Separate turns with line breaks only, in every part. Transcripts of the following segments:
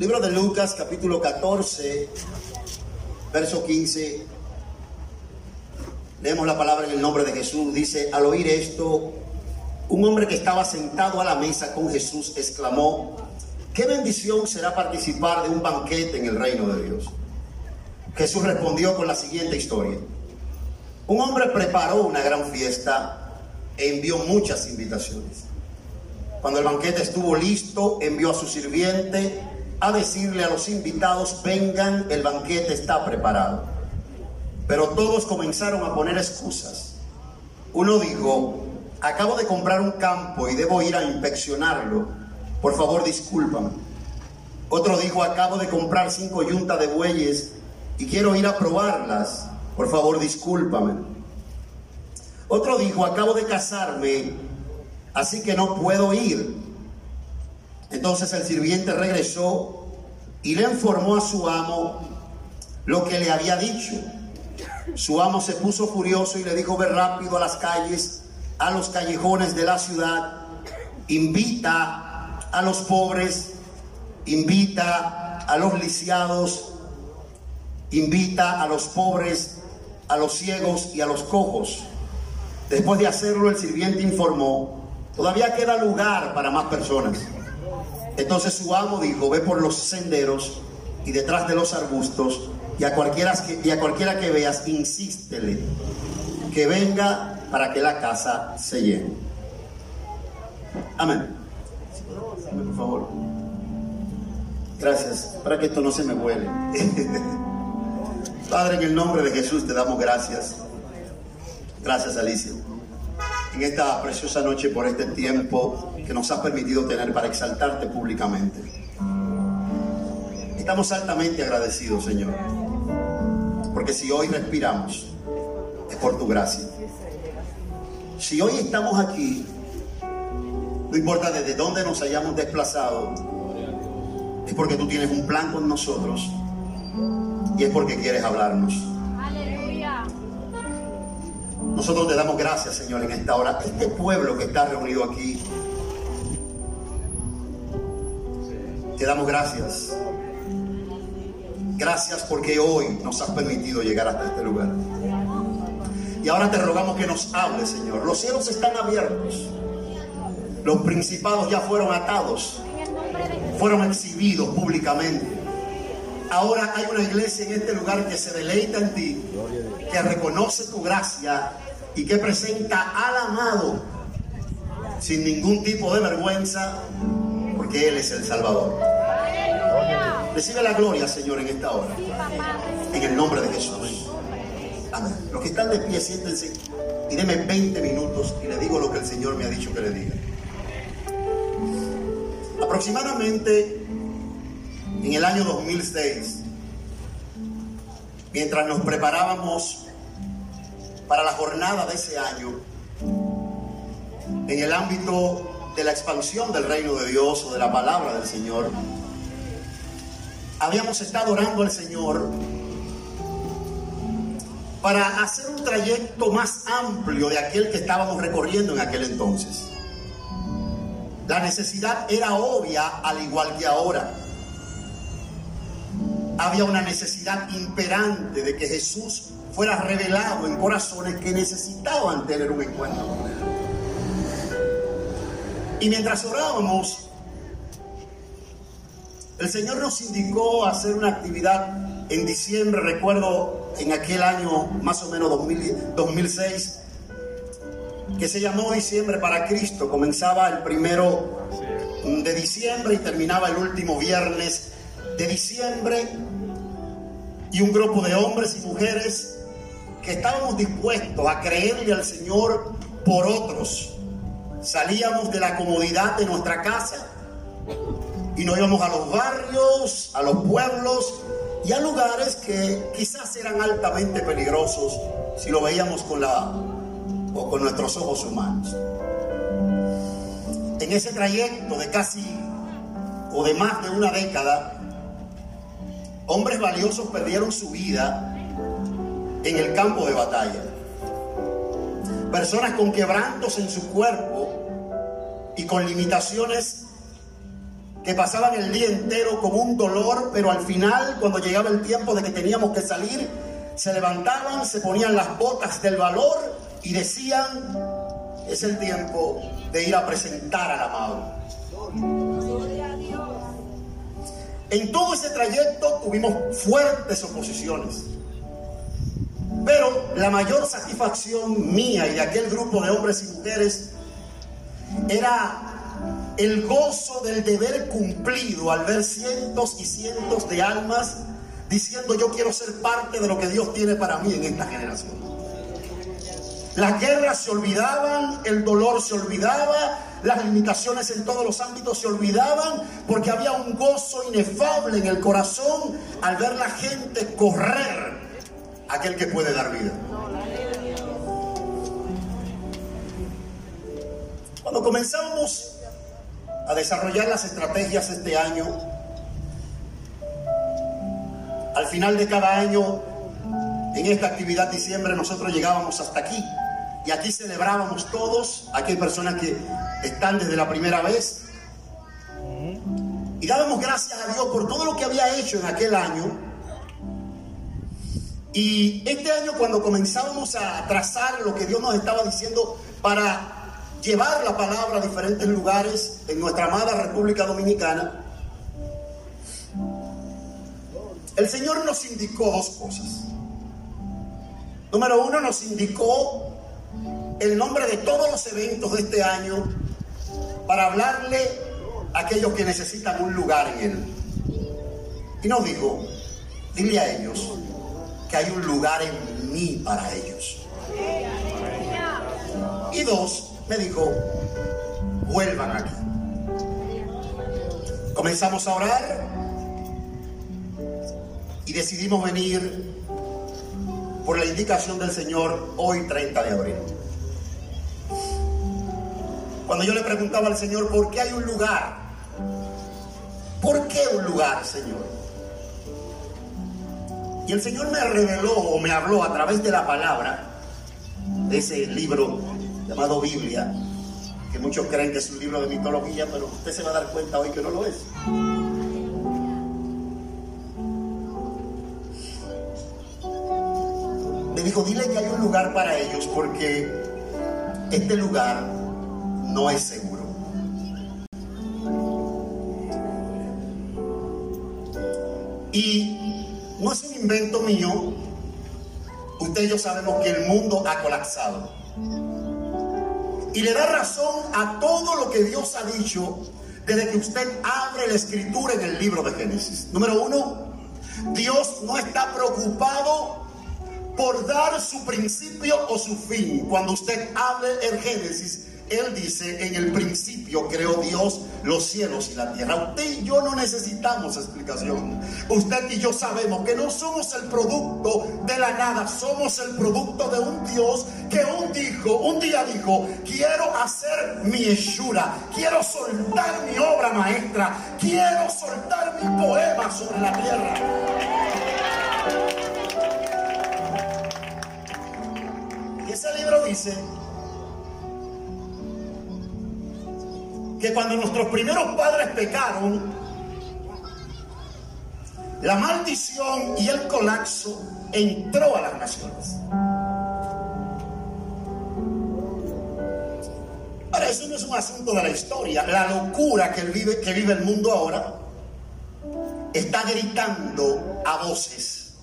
Libro de Lucas, capítulo 14, verso 15. Leemos la palabra en el nombre de Jesús. Dice, al oír esto, un hombre que estaba sentado a la mesa con Jesús exclamó, ¿qué bendición será participar de un banquete en el reino de Dios? Jesús respondió con la siguiente historia. Un hombre preparó una gran fiesta e envió muchas invitaciones. Cuando el banquete estuvo listo, envió a su sirviente a decirle a los invitados, vengan, el banquete está preparado. Pero todos comenzaron a poner excusas. Uno dijo, acabo de comprar un campo y debo ir a inspeccionarlo. Por favor, discúlpame. Otro dijo, acabo de comprar cinco yuntas de bueyes y quiero ir a probarlas. Por favor, discúlpame. Otro dijo, acabo de casarme, así que no puedo ir. Entonces el sirviente regresó y le informó a su amo lo que le había dicho. Su amo se puso furioso y le dijo, ve rápido a las calles, a los callejones de la ciudad, invita a los pobres, invita a los lisiados, invita a los pobres, a los ciegos y a los cojos. Después de hacerlo, el sirviente informó, todavía queda lugar para más personas. Entonces su amo dijo, ve por los senderos y detrás de los arbustos y a cualquiera que, y a cualquiera que veas, insístele que venga para que la casa se llene. Amén. Por favor. Gracias, para que esto no se me vuele. Padre, en el nombre de Jesús te damos gracias. Gracias, Alicia. En esta preciosa noche por este tiempo que nos has permitido tener para exaltarte públicamente. Estamos altamente agradecidos, Señor. Porque si hoy respiramos, es por tu gracia. Si hoy estamos aquí, no importa desde dónde nos hayamos desplazado, es porque tú tienes un plan con nosotros y es porque quieres hablarnos. Nosotros te damos gracias, Señor, en esta hora. Este pueblo que está reunido aquí, te damos gracias. Gracias porque hoy nos has permitido llegar hasta este lugar. Y ahora te rogamos que nos hables, Señor. Los cielos están abiertos. Los principados ya fueron atados. Fueron exhibidos públicamente. Ahora hay una iglesia en este lugar que se deleita en ti, que reconoce tu gracia y que presenta al amado sin ningún tipo de vergüenza, porque Él es el Salvador. Recibe la gloria, Señor, en esta hora. En el nombre de Jesús. Amén. Los que están de pie, siéntense y denme 20 minutos y le digo lo que el Señor me ha dicho que le diga. Aproximadamente en el año 2006, mientras nos preparábamos para la jornada de ese año, en el ámbito de la expansión del reino de Dios o de la palabra del Señor, habíamos estado orando al Señor para hacer un trayecto más amplio de aquel que estábamos recorriendo en aquel entonces. La necesidad era obvia al igual que ahora. Había una necesidad imperante de que Jesús fuera revelado en corazones que necesitaban tener un encuentro con Él. Y mientras orábamos, el Señor nos indicó hacer una actividad en diciembre, recuerdo en aquel año más o menos 2006, que se llamó Diciembre para Cristo. Comenzaba el primero de diciembre y terminaba el último viernes de diciembre. Y un grupo de hombres y mujeres que estábamos dispuestos a creerle al Señor por otros. Salíamos de la comodidad de nuestra casa y nos íbamos a los barrios, a los pueblos y a lugares que quizás eran altamente peligrosos si lo veíamos con la o con nuestros ojos humanos. En ese trayecto de casi o de más de una década, hombres valiosos perdieron su vida en el campo de batalla. Personas con quebrantos en su cuerpo y con limitaciones que pasaban el día entero con un dolor, pero al final, cuando llegaba el tiempo de que teníamos que salir, se levantaban, se ponían las botas del valor y decían, es el tiempo de ir a presentar al amado. En todo ese trayecto tuvimos fuertes oposiciones. Pero la mayor satisfacción mía y de aquel grupo de hombres y mujeres era el gozo del deber cumplido al ver cientos y cientos de almas diciendo yo quiero ser parte de lo que Dios tiene para mí en esta generación. Las guerras se olvidaban, el dolor se olvidaba, las limitaciones en todos los ámbitos se olvidaban porque había un gozo inefable en el corazón al ver la gente correr aquel que puede dar vida. Cuando comenzamos a desarrollar las estrategias este año, al final de cada año, en esta actividad diciembre, nosotros llegábamos hasta aquí. Y aquí celebrábamos todos, aquí hay personas que están desde la primera vez. Y dábamos gracias a Dios por todo lo que había hecho en aquel año. Y este año cuando comenzábamos a trazar lo que Dios nos estaba diciendo para llevar la palabra a diferentes lugares en nuestra amada República Dominicana, el Señor nos indicó dos cosas. Número uno, nos indicó el nombre de todos los eventos de este año para hablarle a aquellos que necesitan un lugar en él. Y nos dijo, dile a ellos que hay un lugar en mí para ellos. Y dos, me dijo, vuelvan aquí. Comenzamos a orar y decidimos venir por la indicación del Señor hoy 30 de abril. Cuando yo le preguntaba al Señor, ¿por qué hay un lugar? ¿Por qué un lugar, Señor? Y el Señor me reveló o me habló a través de la palabra, de ese libro llamado Biblia, que muchos creen que es un libro de mitología, pero usted se va a dar cuenta hoy que no lo es. Me dijo, dile que hay un lugar para ellos porque este lugar no es seguro. Y no es un invento mío. Usted y yo sabemos que el mundo ha colapsado y le da razón a todo lo que Dios ha dicho desde que usted abre la escritura en el libro de Génesis. Número uno, Dios no está preocupado por dar su principio o su fin. Cuando usted abre el Génesis, él dice, en el principio creó Dios los cielos y la tierra. Usted y yo no necesitamos explicación. Usted y yo sabemos que no somos el producto de la nada, somos el producto de un Dios que un, dijo, un día dijo, quiero hacer mi hechura, quiero soltar mi obra maestra, quiero soltar mi poema sobre la tierra. Y ese libro dice, que cuando nuestros primeros padres pecaron, la maldición y el colapso entró a las naciones. Ahora, eso no es un asunto de la historia. La locura que vive, que vive el mundo ahora está gritando a voces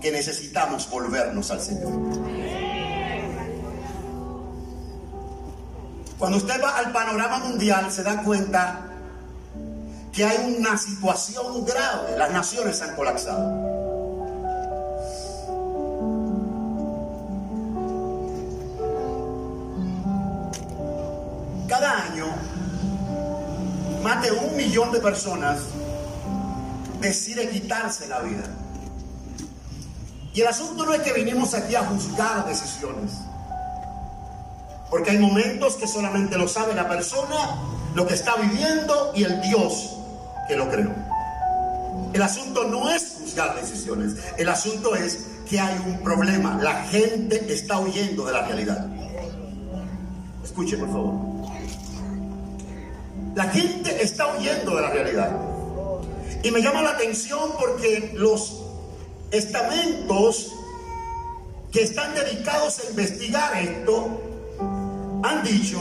que necesitamos volvernos al Señor. Cuando usted va al panorama mundial se da cuenta que hay una situación grave. Las naciones han colapsado. Cada año, más de un millón de personas decide quitarse la vida. Y el asunto no es que vinimos aquí a juzgar decisiones. Porque hay momentos que solamente lo sabe la persona, lo que está viviendo y el Dios que lo creó. El asunto no es juzgar decisiones, el asunto es que hay un problema. La gente está huyendo de la realidad. Escuche, por favor. La gente está huyendo de la realidad. Y me llama la atención porque los estamentos que están dedicados a investigar esto han dicho,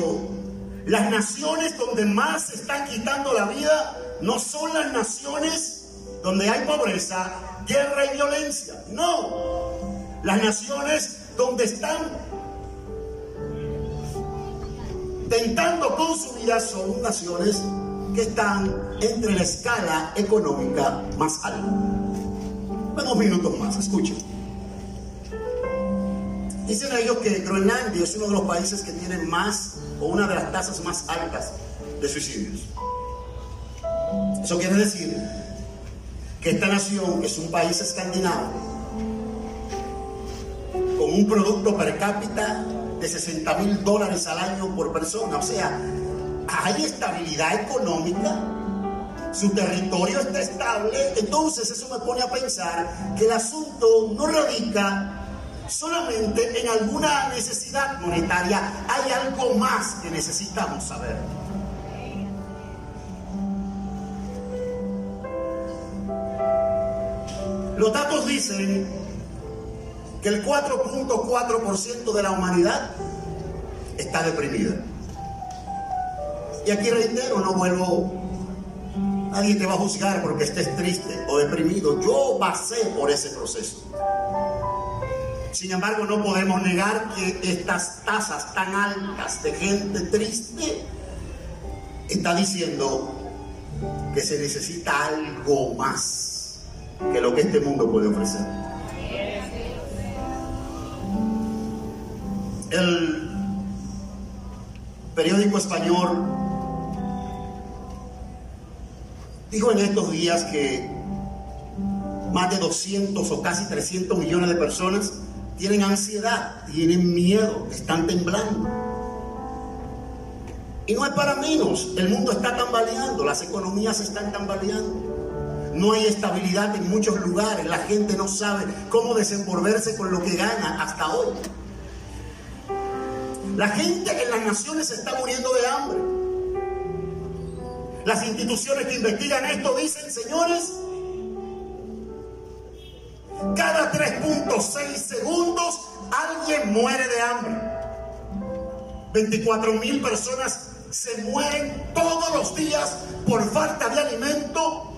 las naciones donde más se están quitando la vida no son las naciones donde hay pobreza, guerra y violencia. No, las naciones donde están tentando con su vida son naciones que están entre la escala económica más alta. Unos minutos más, escuchen. Dicen ellos que Groenlandia es uno de los países que tiene más o una de las tasas más altas de suicidios. Eso quiere decir que esta nación, es un país escandinavo, con un producto per cápita de 60 mil dólares al año por persona, o sea, hay estabilidad económica, su territorio está estable, entonces eso me pone a pensar que el asunto no radica solamente en alguna necesidad monetaria, hay algo más que necesitamos saber. Los datos dicen que el 4.4% de la humanidad está deprimida. Y aquí reitero, no vuelvo, nadie te va a juzgar porque estés triste o deprimido. Yo pasé por ese proceso. Sin embargo, no podemos negar que estas tasas tan altas de gente triste está diciendo que se necesita algo más que lo que este mundo puede ofrecer. El periódico español Dijo en estos días que más de 200 o casi 300 millones de personas tienen ansiedad, tienen miedo, están temblando. Y no es para menos, el mundo está tambaleando, las economías están tambaleando. No hay estabilidad en muchos lugares, la gente no sabe cómo desenvolverse con lo que gana hasta hoy. La gente en las naciones está muriendo de hambre. Las instituciones que investigan esto dicen, señores, cada 3.6 segundos alguien muere de hambre. 24 mil personas se mueren todos los días por falta de alimento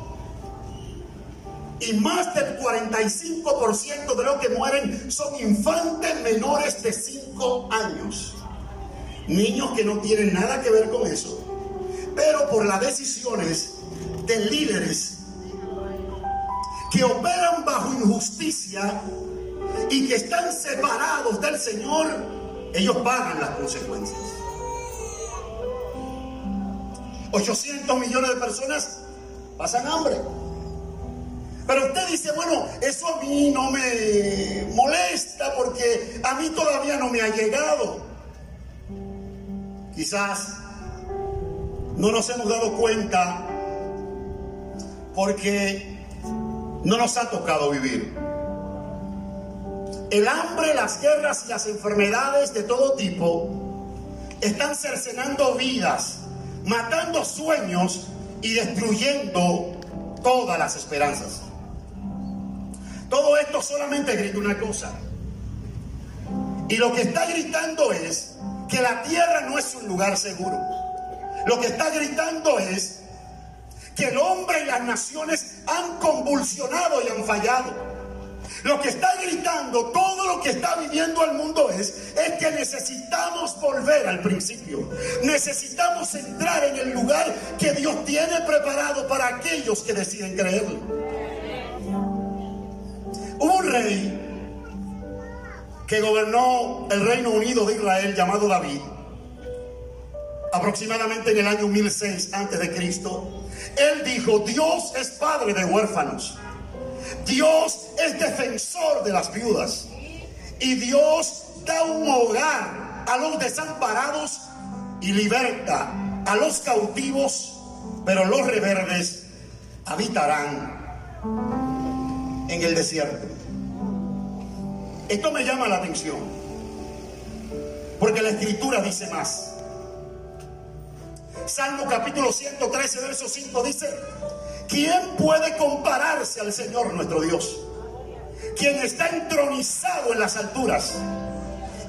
y más del 45% de los que mueren son infantes menores de 5 años. Niños que no tienen nada que ver con eso pero por las decisiones de líderes que operan bajo injusticia y que están separados del Señor, ellos pagan las consecuencias. 800 millones de personas pasan hambre. Pero usted dice, bueno, eso a mí no me molesta porque a mí todavía no me ha llegado. Quizás no nos hemos dado cuenta porque no nos ha tocado vivir. El hambre, las guerras y las enfermedades de todo tipo están cercenando vidas, matando sueños y destruyendo todas las esperanzas. Todo esto solamente grita una cosa. Y lo que está gritando es que la tierra no es un lugar seguro. Lo que está gritando es que el hombre y las naciones han convulsionado y han fallado. Lo que está gritando, todo lo que está viviendo el mundo es, es que necesitamos volver al principio. Necesitamos entrar en el lugar que Dios tiene preparado para aquellos que deciden creerlo. Un rey que gobernó el Reino Unido de Israel llamado David aproximadamente en el año 1006 antes de Cristo, él dijo, Dios es padre de huérfanos. Dios es defensor de las viudas. Y Dios da un hogar a los desamparados y liberta a los cautivos, pero los reverdes habitarán en el desierto. Esto me llama la atención, porque la escritura dice más.
Salmo capítulo 113, verso 5 dice, ¿quién puede compararse al Señor nuestro Dios? Quien está entronizado en las alturas.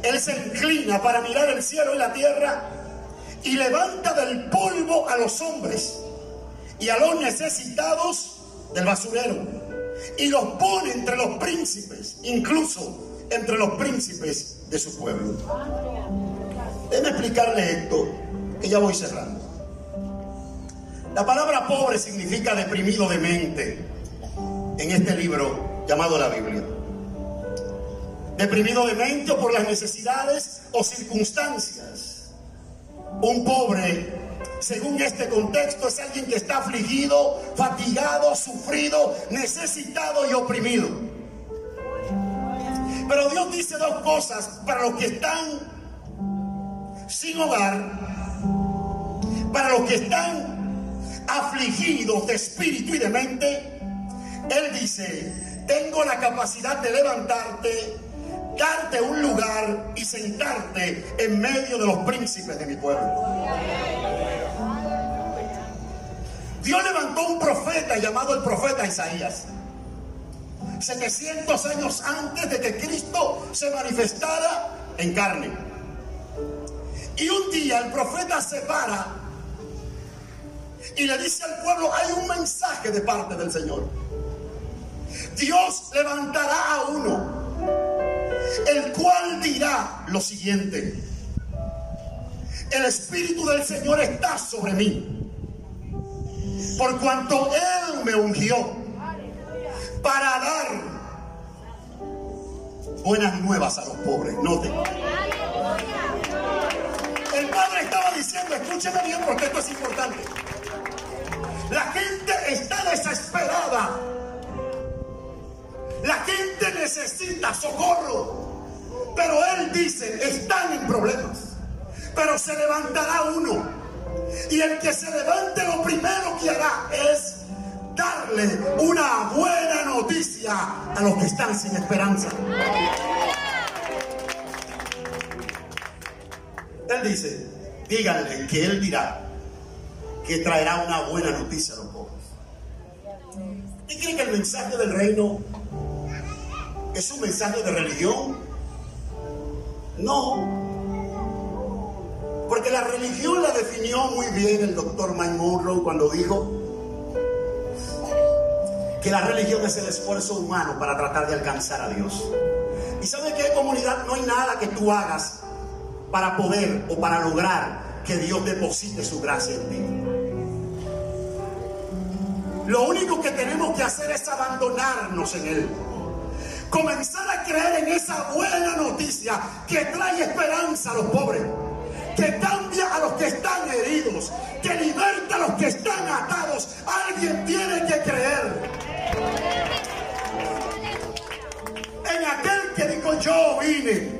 Él se inclina para mirar el cielo y la tierra y levanta del polvo a los hombres y a los necesitados del basurero y los pone entre los príncipes, incluso entre los príncipes de su pueblo. Déjeme explicarle esto, que ya voy cerrando. La palabra pobre significa deprimido de mente en este libro llamado la Biblia. Deprimido de mente o por las necesidades o circunstancias. Un pobre, según este contexto, es alguien que está afligido, fatigado, sufrido, necesitado y oprimido. Pero Dios dice dos cosas para los que están sin hogar, para los que están afligidos de espíritu y de mente, Él dice, tengo la capacidad de levantarte, darte un lugar y sentarte en medio de los príncipes de mi pueblo. Dios levantó un profeta llamado el profeta Isaías. 700 años antes de que Cristo se manifestara en carne. Y un día el profeta se para y le dice al pueblo, hay un mensaje de parte del Señor. Dios levantará a uno, el cual dirá lo siguiente. El Espíritu del Señor está sobre mí. Por cuanto Él me ungió para dar buenas nuevas a los pobres. Noten. El Padre estaba diciendo, escúcheme bien porque esto es importante. La gente está desesperada. La gente necesita socorro. Pero Él dice, están en problemas. Pero se levantará uno. Y el que se levante lo primero que hará es darle una buena noticia a los que están sin esperanza. Él dice, díganle que Él dirá, que traerá una buena noticia a los pobres. ¿Y creen que el mensaje del reino es un mensaje de religión? No. Porque la religión la definió muy bien el doctor Mike Monroe cuando dijo que la religión es el esfuerzo humano para tratar de alcanzar a Dios. ¿Y sabe qué comunidad? No hay nada que tú hagas para poder o para lograr que Dios deposite su gracia en ti. Lo único que tenemos que hacer es abandonarnos en Él. Comenzar a creer en esa buena noticia que trae esperanza a los pobres. Que cambia a los que están heridos. Que liberta a los que están atados. Alguien tiene que creer. En aquel que dijo yo vine.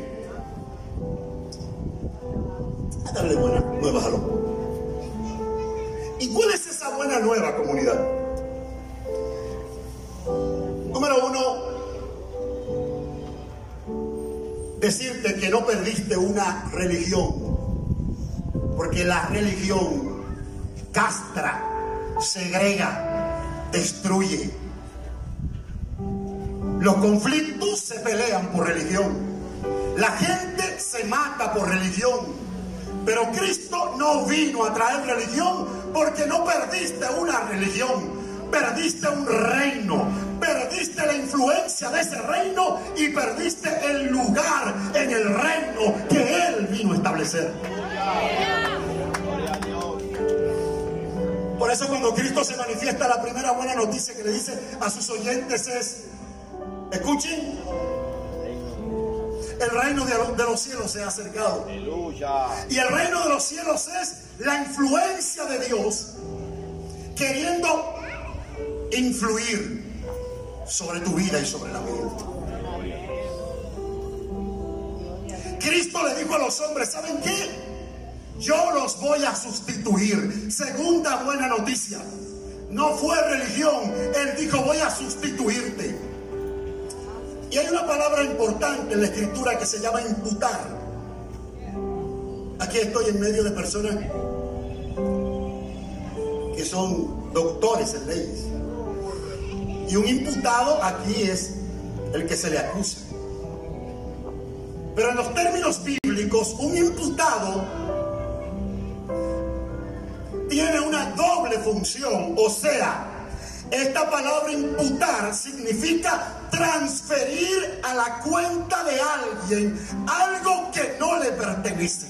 A darle buenas nuevas a los pobres. ¿Y cuál es esa buena nueva comunidad? Número uno, decirte que no perdiste una religión, porque la religión castra, segrega, destruye. Los conflictos se pelean por religión. La gente se mata por religión. Pero Cristo no vino a traer religión porque no perdiste una religión perdiste un reino, perdiste la influencia de ese reino y perdiste el lugar en el reino que Él vino a establecer. Por eso cuando Cristo se manifiesta, la primera buena noticia que le dice a sus oyentes es, escuchen, el reino de los cielos se ha acercado. Y el reino de los cielos es la influencia de Dios queriendo influir sobre tu vida y sobre la vida. Cristo le dijo a los hombres, ¿saben qué? Yo los voy a sustituir. Segunda buena noticia. No fue religión. Él dijo, voy a sustituirte. Y hay una palabra importante en la escritura que se llama imputar. Aquí estoy en medio de personas que son doctores en leyes. Y un imputado aquí es el que se le acusa. Pero en los términos bíblicos, un imputado tiene una doble función, o sea, esta palabra imputar significa transferir a la cuenta de alguien algo que no le pertenece.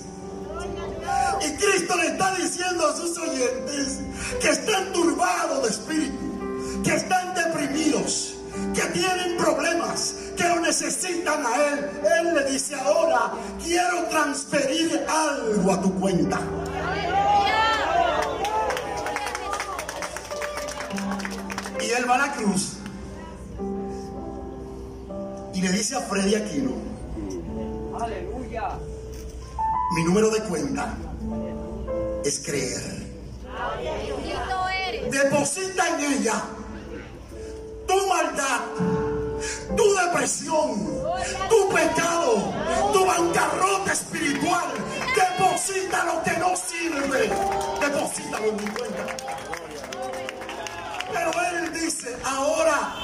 Y Cristo le está diciendo a sus oyentes que están turbados de espíritu, que están que tienen problemas, que lo necesitan a Él. Él le dice ahora, quiero transferir algo a tu cuenta. Y él va a la cruz y le dice a Freddy Aquino, aleluya, mi número de cuenta es creer. Deposita en ella tu maldad, tu depresión, tu pecado, tu bancarrota espiritual. Deposita lo que no sirve. Deposítalo en mi cuenta. Pero él dice, ahora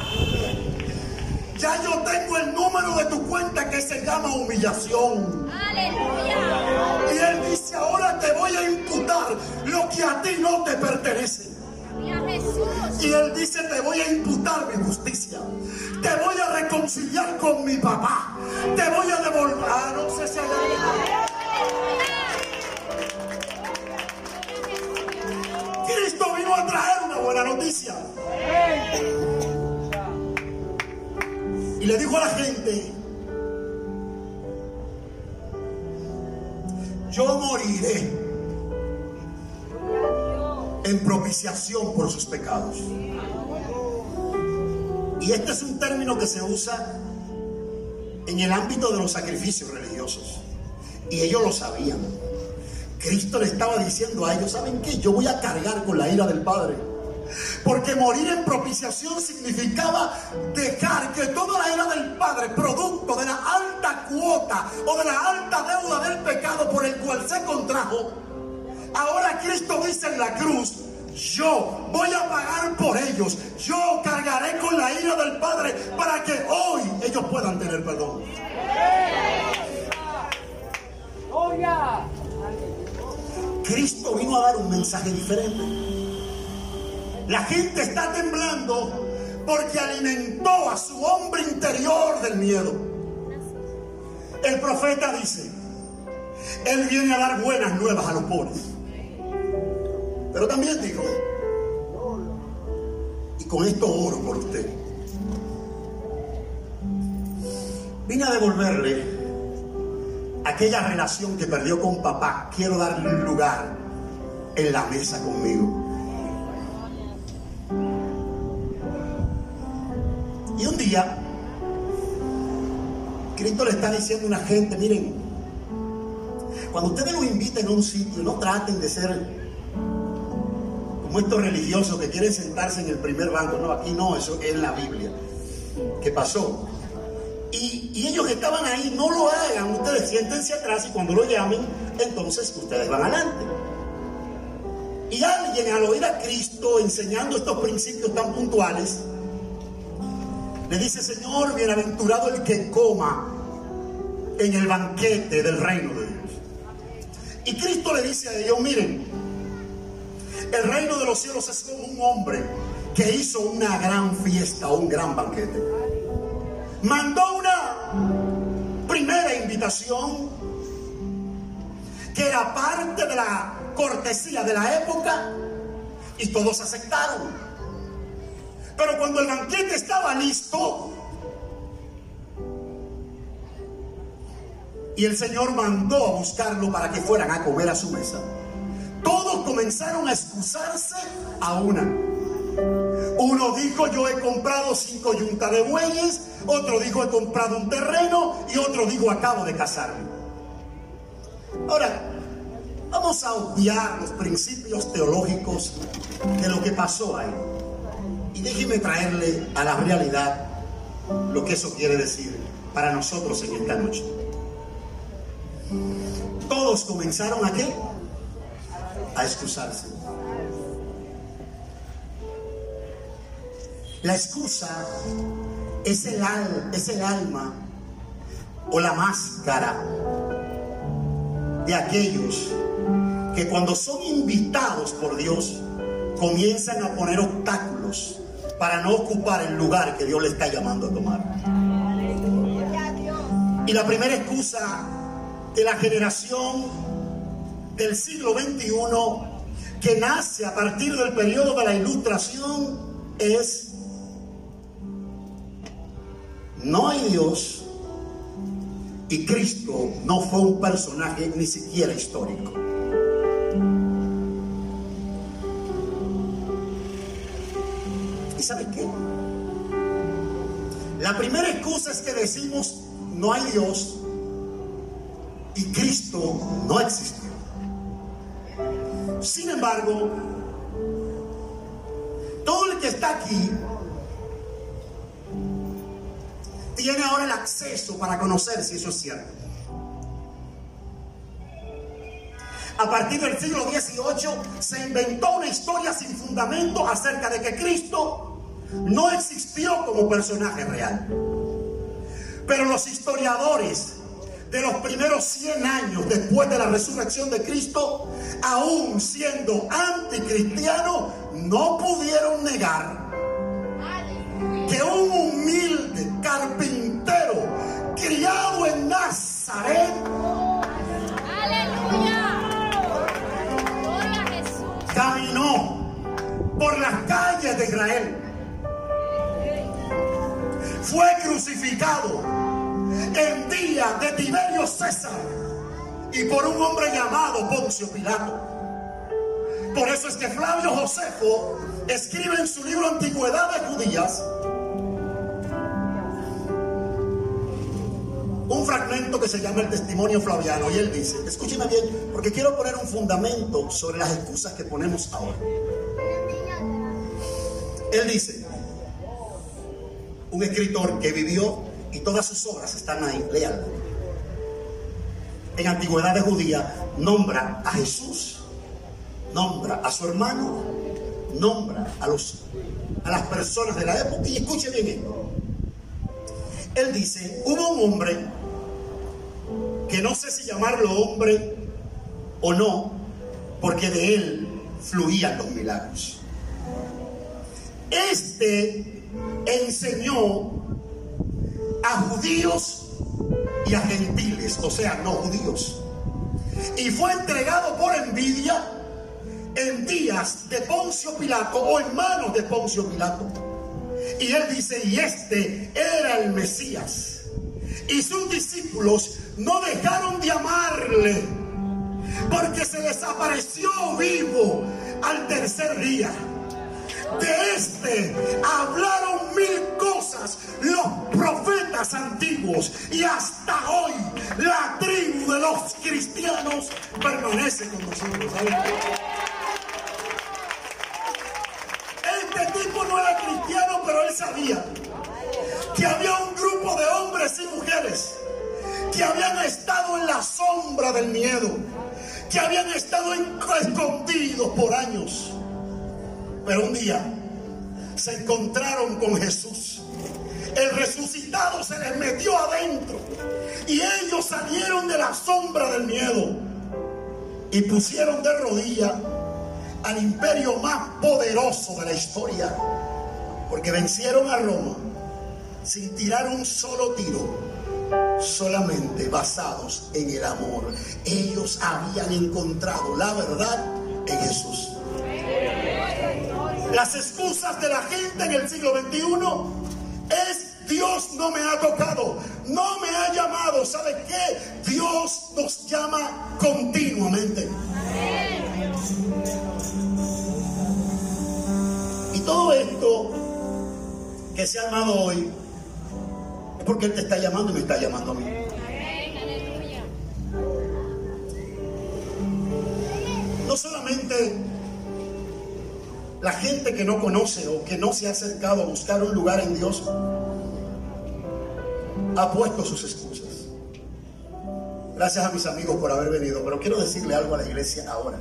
ya yo tengo el número de tu cuenta que se llama humillación. Aleluya. Y él dice, ahora te voy a imputar lo que a ti no te pertenece. Y él dice, te voy a imputar mi justicia. Te voy a reconciliar con mi papá. Te voy a devolver. Ah, no sé si hay Cristo vino a traer una buena noticia. Y le dijo a la gente, yo moriré en propiciación por sus pecados. Y este es un término que se usa en el ámbito de los sacrificios religiosos. Y ellos lo sabían. Cristo le estaba diciendo a ellos, ¿saben qué? Yo voy a cargar con la ira del Padre. Porque morir en propiciación significaba dejar que toda la ira del Padre, producto de la alta cuota o de la alta deuda del pecado por el cual se contrajo, Cristo dice en la cruz, yo voy a pagar por ellos, yo cargaré con la ira del Padre para que hoy ellos puedan tener perdón. Cristo vino a dar un mensaje diferente. La gente está temblando porque alimentó a su hombre interior del miedo. El profeta dice, Él viene a dar buenas nuevas a los pobres. Pero también dijo, y con esto oro por usted, vine a devolverle aquella relación que perdió con papá. Quiero darle un lugar en la mesa conmigo. Y un día, Cristo le está diciendo a una gente, miren, cuando ustedes los inviten a un sitio, no traten de ser como estos religiosos que quieren sentarse en el primer banco. No, aquí no, eso es la Biblia. ¿Qué pasó? Y, ellos estaban ahí, no lo hagan, ustedes siéntense atrás y cuando lo llamen, entonces ustedes van adelante. Y alguien al oír a Cristo enseñando estos principios tan puntuales, le dice, Señor, bienaventurado el que coma en el banquete del reino de Dios. Y Cristo le dice a ellos, miren, el reino de los cielos es como un hombre que hizo una gran fiesta, un gran banquete. Mandó una primera invitación que era parte de la cortesía de la época y todos aceptaron. Pero cuando el banquete estaba listo, y el Señor mandó a buscarlo para que fueran a comer a su mesa, todos comenzaron a excusarse a una. Uno dijo, yo he comprado cinco yuntas de bueyes, otro dijo, he comprado un terreno, y otro dijo, acabo de casarme. Ahora, vamos a obviar los principios teológicos de lo que pasó ahí. Y déjeme traerle a la realidad lo que eso quiere decir para nosotros en esta noche. Todos comenzaron a qué? Excusarse. La excusa es el, es el alma o la máscara de aquellos que cuando son invitados por Dios comienzan a poner obstáculos para no ocupar el lugar que Dios le está llamando a tomar. Y la primera excusa de la generación del siglo XXI que nace a partir del periodo de la ilustración es no hay Dios y Cristo no fue un personaje ni siquiera histórico. ¿Y sabe qué? La primera excusa es que decimos no hay Dios y Cristo no existió. Sin embargo, todo el que está aquí tiene ahora el acceso para conocer si eso es cierto. A partir del siglo XVIII se inventó una historia sin fundamento acerca de que Cristo no existió como personaje real. Pero los historiadores de los primeros 100 años después de la resurrección de Cristo, aún siendo anticristianos, no pudieron negar que un humilde carpintero criado en Nazaret caminó por las calles de Israel. Fue crucificado en día de Tiberio César y por un hombre llamado Poncio Pilato. Por eso es que Flavio Josefo escribe en su libro Antigüedades Judías un fragmento que se llama el testimonio flaviano y él dice, escúcheme bien, porque quiero poner un fundamento sobre las excusas que ponemos ahora. Él dice, un escritor que vivió y todas sus obras están ahí, léanlo. En antigüedad de judía nombra a Jesús, nombra a su hermano, nombra a, los, a las personas de la época y escuche bien esto. Él dice, hubo un hombre que no sé si llamarlo hombre o no, porque de él fluían los milagros. Este enseñó a judíos y a gentiles, o sea, no judíos. Y fue entregado por envidia en días de Poncio Pilato o en manos de Poncio Pilato. Y él dice, y este era el Mesías. Y sus discípulos no dejaron de amarle, porque se les apareció vivo al tercer día. De este hablaron mil cosas los profetas antiguos y hasta hoy la tribu de los cristianos permanece con nosotros. Este tipo no era cristiano, pero él sabía que había un grupo de hombres y mujeres que habían estado en la sombra del miedo, que habían estado escondidos por años. Pero un día se encontraron con Jesús. El resucitado se les metió adentro y ellos salieron de la sombra del miedo y pusieron de rodilla al imperio más poderoso de la historia, porque vencieron a Roma sin tirar un solo tiro, solamente basados en el amor. Ellos habían encontrado la verdad en Jesús. Las excusas de la gente en el siglo XXI es Dios no me ha tocado, no me ha llamado. ¿Sabe qué? Dios nos llama continuamente. Y todo esto que se ha armado hoy es porque Él te está llamando y me está llamando a mí. No solamente la gente que no conoce o que no se ha acercado a buscar un lugar en Dios ha puesto sus excusas. Gracias a mis amigos por haber venido, pero quiero decirle algo a la iglesia ahora.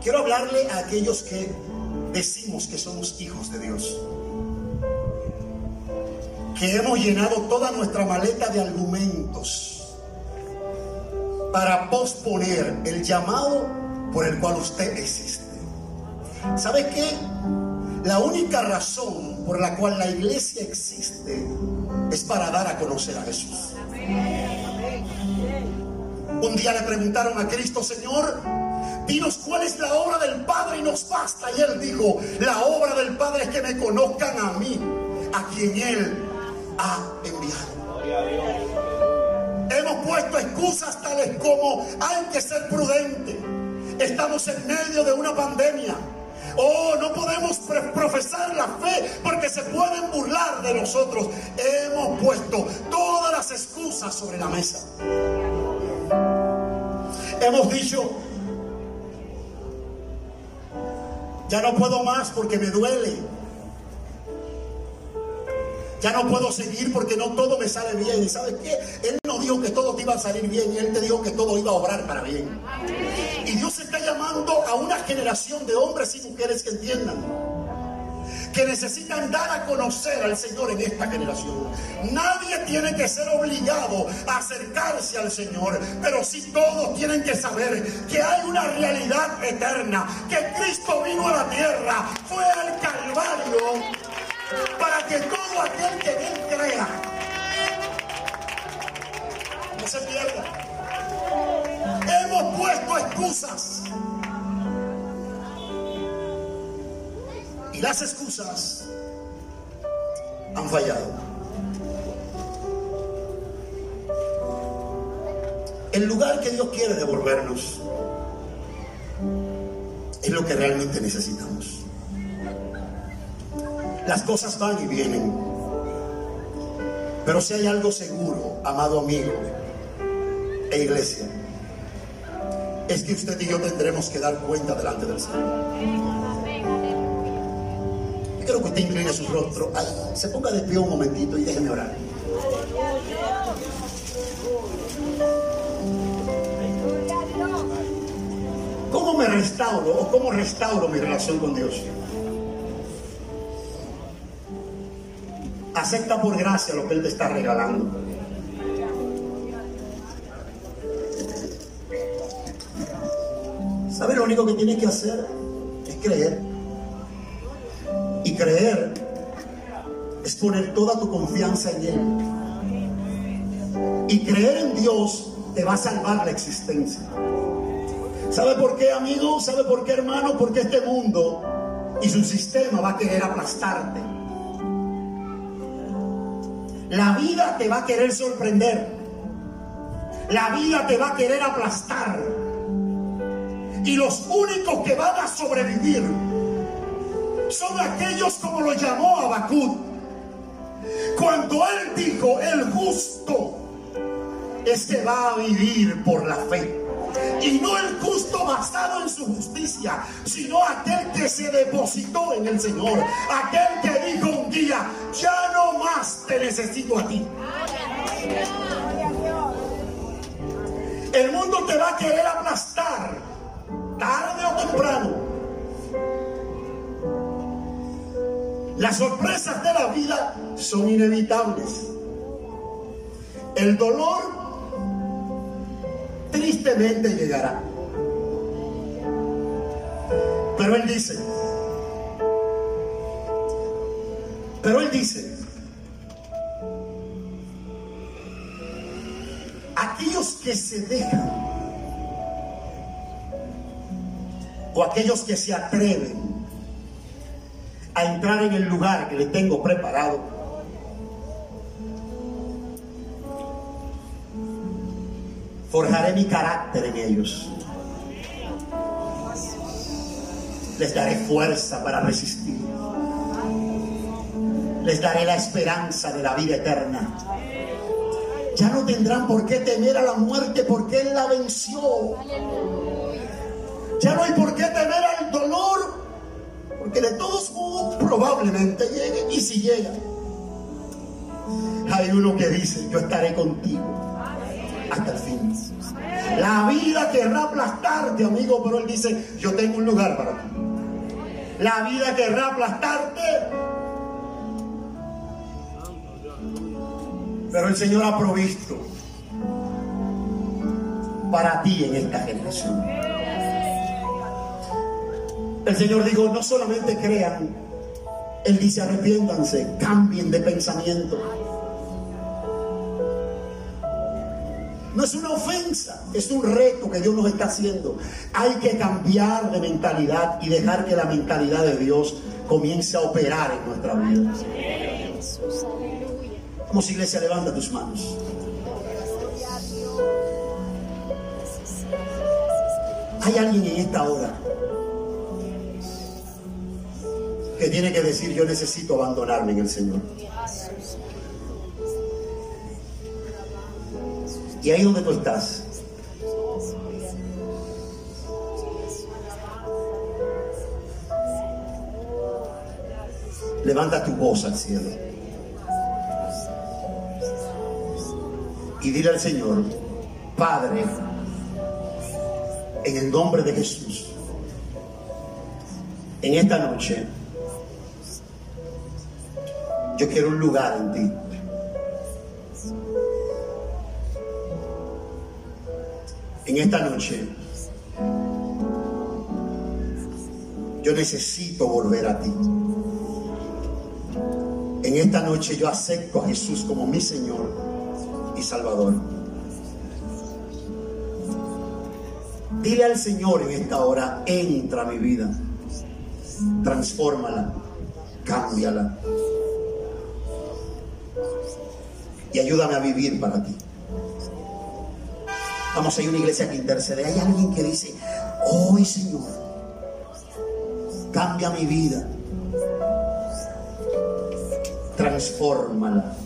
Quiero hablarle a aquellos que decimos que somos hijos de Dios. Que hemos llenado toda nuestra maleta de argumentos para posponer el llamado por el cual usted existe. ¿Sabe qué? La única razón por la cual la iglesia existe es para dar a conocer a Jesús. Un día le preguntaron a Cristo, Señor, dinos cuál es la obra del Padre y nos basta. Y él dijo, la obra del Padre es que me conozcan a mí, a quien Él ha enviado. Hemos puesto excusas tales como hay que ser prudente. Estamos en medio de una pandemia. Oh, no podemos profesar la fe porque se pueden burlar de nosotros. Hemos puesto todas las excusas sobre la mesa. Hemos dicho, ya no puedo más porque me duele. Ya no puedo seguir porque no todo me sale bien. ¿Y sabes qué? Él no dijo que todo te iba a salir bien. Y Él te dijo que todo iba a obrar para bien. Y Dios está llamando a una generación de hombres y mujeres que entiendan que necesitan dar a conocer al Señor en esta generación. Nadie tiene que ser obligado a acercarse al Señor, pero sí todos tienen que saber que hay una realidad eterna, que Cristo vino a la tierra, fue al Calvario para que todo aquel que en Él crea no se pierda. Hemos puesto excusas. Y las excusas han fallado. El lugar que Dios quiere devolvernos es lo que realmente necesitamos. Las cosas van y vienen. Pero si hay algo seguro, amado amigo e iglesia, es que usted y yo tendremos que dar cuenta delante del Señor. Quiero que usted incline su rostro. se ponga de pie un momentito y déjeme orar. ¿Cómo me restauro o cómo restauro mi relación con Dios? Acepta por gracia lo que Él te está regalando. ¿Sabes lo único que tienes que hacer? Es creer. Y creer es poner toda tu confianza en Él. Y creer en Dios te va a salvar la existencia. ¿Sabe por qué, amigo? ¿Sabe por qué, hermano? Porque este mundo y su sistema va a querer aplastarte. La vida te va a querer sorprender. La vida te va a querer aplastar. Y los únicos que van a sobrevivir son aquellos como lo llamó Abacud. Cuando él dijo, el justo es que va a vivir por la fe. Y no el justo basado en su justicia, sino aquel que se depositó en el Señor. Aquel que dijo un día, ya no más te necesito a ti. El mundo te va a querer aplastar, tarde o temprano. Las sorpresas de la vida son inevitables. El dolor tristemente llegará. Pero él dice, pero él dice, aquellos que se dejan o aquellos que se atreven a entrar en el lugar que le tengo preparado, forjaré mi carácter en ellos. Les daré fuerza para resistir. Les daré la esperanza de la vida eterna. Ya no tendrán por qué temer a la muerte porque Él la venció. Ya no hay por qué temer al dolor porque de todos modos probablemente llegue. Y si llega, hay uno que dice, yo estaré contigo hasta el fin. La vida querrá aplastarte, amigo, pero Él dice, yo tengo un lugar para ti. La vida querrá aplastarte. Pero el Señor ha provisto para ti en esta generación. El Señor dijo, no solamente crean, Él dice arrepiéntanse, cambien de pensamiento. No es una ofensa, es un reto que Dios nos está haciendo. Hay que cambiar de mentalidad y dejar que la mentalidad de Dios comience a operar en nuestra vida. Como si iglesia levanta tus manos. Hay alguien en esta hora que tiene que decir yo necesito abandonarme en el Señor. Y ahí donde tú estás. Levanta tu voz al cielo. Y dile al Señor, Padre, en el nombre de Jesús, en esta noche, yo quiero un lugar en ti. Esta noche, yo necesito volver a ti. En esta noche yo acepto a Jesús como mi Señor y Salvador. Dile al Señor en esta hora, entra a mi vida, transfórmala, cámbiala y ayúdame a vivir para ti. Vamos, hay una iglesia que intercede. Hay alguien que dice, hoy Señor, cambia mi vida, transfórmala.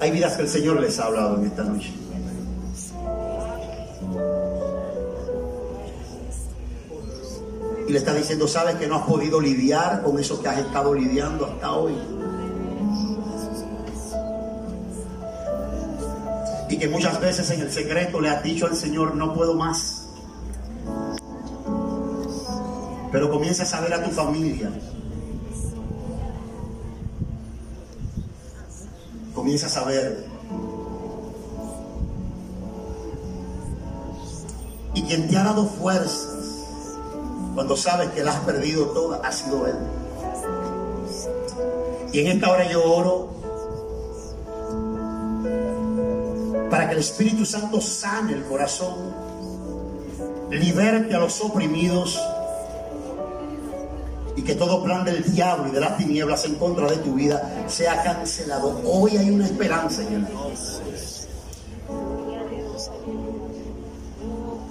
Hay vidas que el Señor les ha hablado en esta noche. Y le está diciendo, sabes que no has podido lidiar con eso que has estado lidiando hasta hoy. Y que muchas veces en el secreto le has dicho al Señor, no puedo más. Pero comienzas a ver a tu familia comienzas a ver. Y quien te ha dado fuerzas cuando sabes que la has perdido toda ha sido Él. Y en esta hora yo oro para que el Espíritu Santo sane el corazón, liberte a los oprimidos y que todo plan del diablo y de las tinieblas en contra de tu vida sea cancelado. Hoy hay una esperanza en el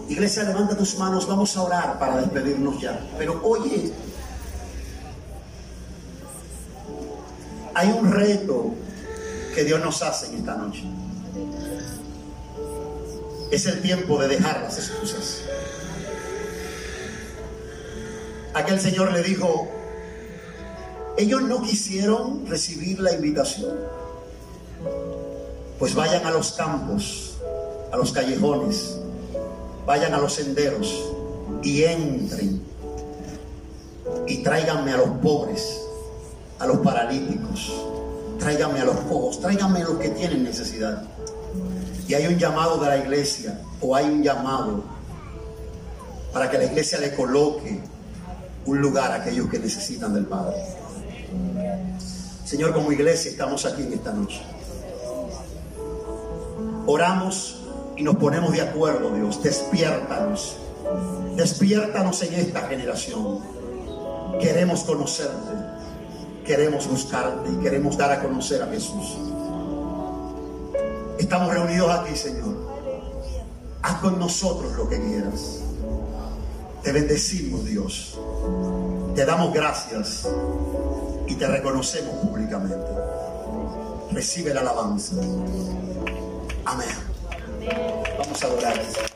Iglesia, levanta tus manos, vamos a orar para despedirnos ya. Pero oye, hay un reto que Dios nos hace en esta noche. Es el tiempo de dejar las excusas. Aquel señor le dijo, ellos no quisieron recibir la invitación. Pues vayan a los campos, a los callejones, vayan a los senderos y entren y tráiganme a los pobres, a los paralíticos, tráiganme a los cojos, tráiganme a los que tienen necesidad. Y hay un llamado de la iglesia o hay un llamado para que la iglesia le coloque un lugar a aquellos que necesitan del Padre. Señor, como iglesia estamos aquí en esta noche. Oramos y nos ponemos de acuerdo, Dios. Despiértanos. Despiértanos en esta generación. Queremos conocerte. Queremos buscarte y queremos dar a conocer a Jesús. Estamos reunidos aquí, Señor. Haz con nosotros lo que quieras. Te bendecimos, Dios. Te damos gracias y te reconocemos públicamente. Recibe la alabanza. Amén. Vamos a adorar.